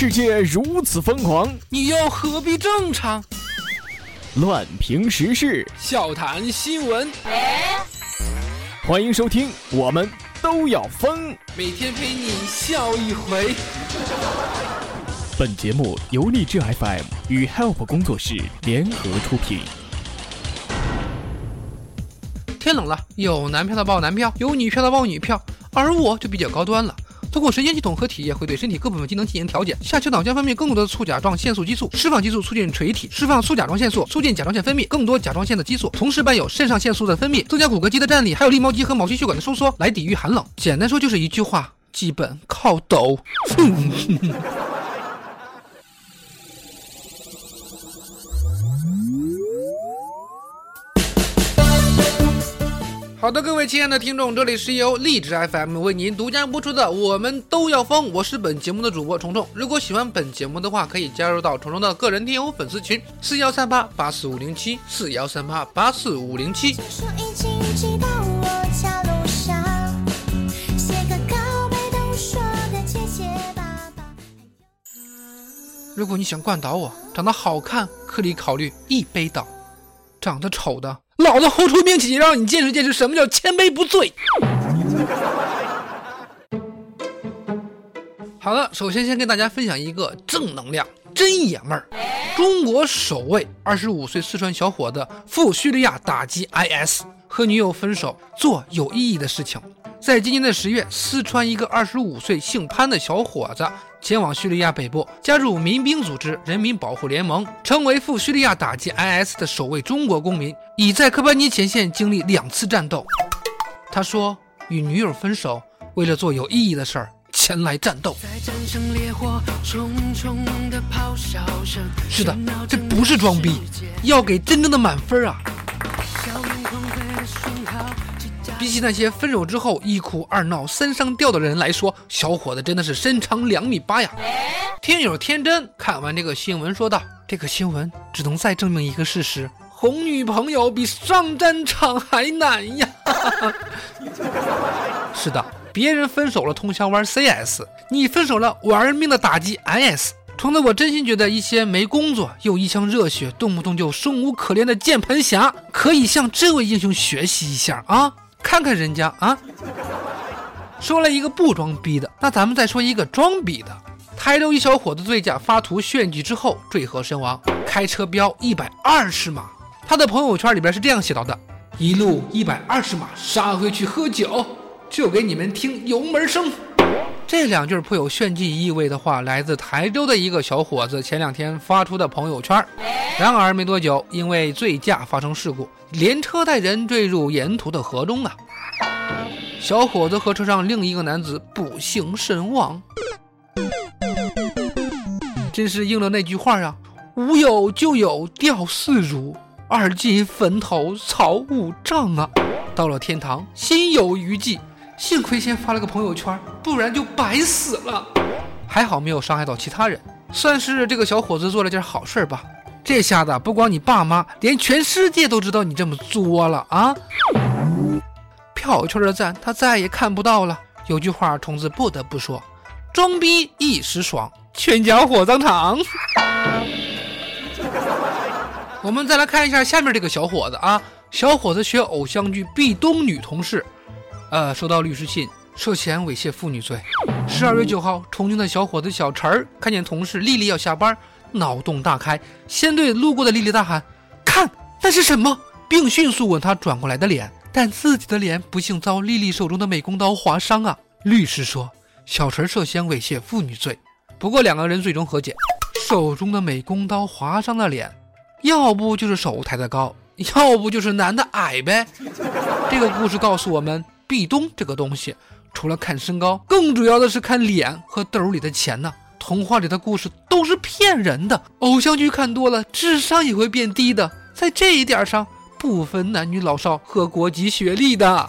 世界如此疯狂，你又何必正常？乱评时事，笑谈新闻，欢迎收听，我们都要疯。每天陪你笑一回。本节目由励志 FM 与 Help 工作室联合出品。天冷了，有男票的报男票，有女票的报女票，而我就比较高端了。通过神经系统和体液会对身体各部分机能进行调节，下丘脑将分泌更多的促甲状腺素激素，释放激素促进垂体，释放促甲状腺素促进甲状腺分泌更多甲状腺的激素，同时伴有肾上腺素的分泌，增加骨骼肌的站立，还有立毛肌和毛细血管的收缩，来抵御寒冷。简单说就是一句话，基本靠抖。好的，各位亲爱的听众，这里是由荔枝 FM 为您独家播出的《我们都要疯》，我是本节目的主播虫虫。如果喜欢本节目的话，可以加入到虫虫的个人听友粉丝群：四幺三八八四五零七四幺三八八四五零七。如果你想灌倒我，长得好看可以考虑一杯倒，长得丑的。老子豁出命气，让你见识见识什么叫千杯不醉。好了，首先先跟大家分享一个正能量，真爷们儿。中国首位二十五岁四川小伙子赴叙利亚打击 IS，和女友分手，做有意义的事情。在今年的十月，四川一个二十五岁姓潘的小伙子前往叙利亚北部，加入民兵组织人民保护联盟，成为赴叙利亚打击 IS 的首位中国公民，已在科班尼前线经历两次战斗。他说：“与女友分手，为了做有意义的事儿，前来战斗。”是的，这不是装逼，要给真正的满分啊！比起那些分手之后一哭二闹三上吊的人来说，小伙子真的是身长两米八呀！听友天真看完这个新闻说道：“这个新闻只能再证明一个事实，哄女朋友比上战场还难呀！” 是的，别人分手了通宵玩 CS，你分手了玩命的打击 IS。虫子，我真心觉得一些没工作又一腔热血，动不动就生无可恋的键盘侠，可以向这位英雄学习一下啊！看看人家啊，说了一个不装逼的，那咱们再说一个装逼的。台州一小伙子醉驾发图炫技之后坠河身亡，开车飙一百二十码。他的朋友圈里边是这样写到的：一路一百二十码杀回去喝酒，就给你们听油门声。这两句颇有炫技意味的话，来自台州的一个小伙子前两天发出的朋友圈。然而没多久，因为醉驾发生事故，连车带人坠入沿途的河中啊！小伙子和车上另一个男子不幸身亡。真是应了那句话啊：“无有就有吊四如，二进坟头草五丈啊！”到了天堂，心有余悸。幸亏先发了个朋友圈，不然就白死了。还好没有伤害到其他人，算是这个小伙子做了件好事吧。这下子不光你爸妈，连全世界都知道你这么作了啊！票圈的赞他再也看不到了。有句话，虫子不得不说：装逼一时爽，全家火葬场。我们再来看一下下面这个小伙子啊，小伙子学偶像剧《壁咚》女同事。呃，收到律师信，涉嫌猥亵妇女罪。十二月九号，重庆的小伙子小陈儿看见同事丽丽要下班，脑洞大开，先对路过的丽丽大喊：“看，那是什么？”并迅速吻她转过来的脸，但自己的脸不幸遭丽丽手中的美工刀划伤啊！律师说，小陈涉嫌猥亵妇女罪。不过两个人最终和解，手中的美工刀划伤了脸，要不就是手抬得高，要不就是男的矮呗。这个故事告诉我们。壁咚这个东西，除了看身高，更主要的是看脸和兜里的钱呢。童话里的故事都是骗人的，偶像剧看多了，智商也会变低的。在这一点上，不分男女老少和国籍学历的。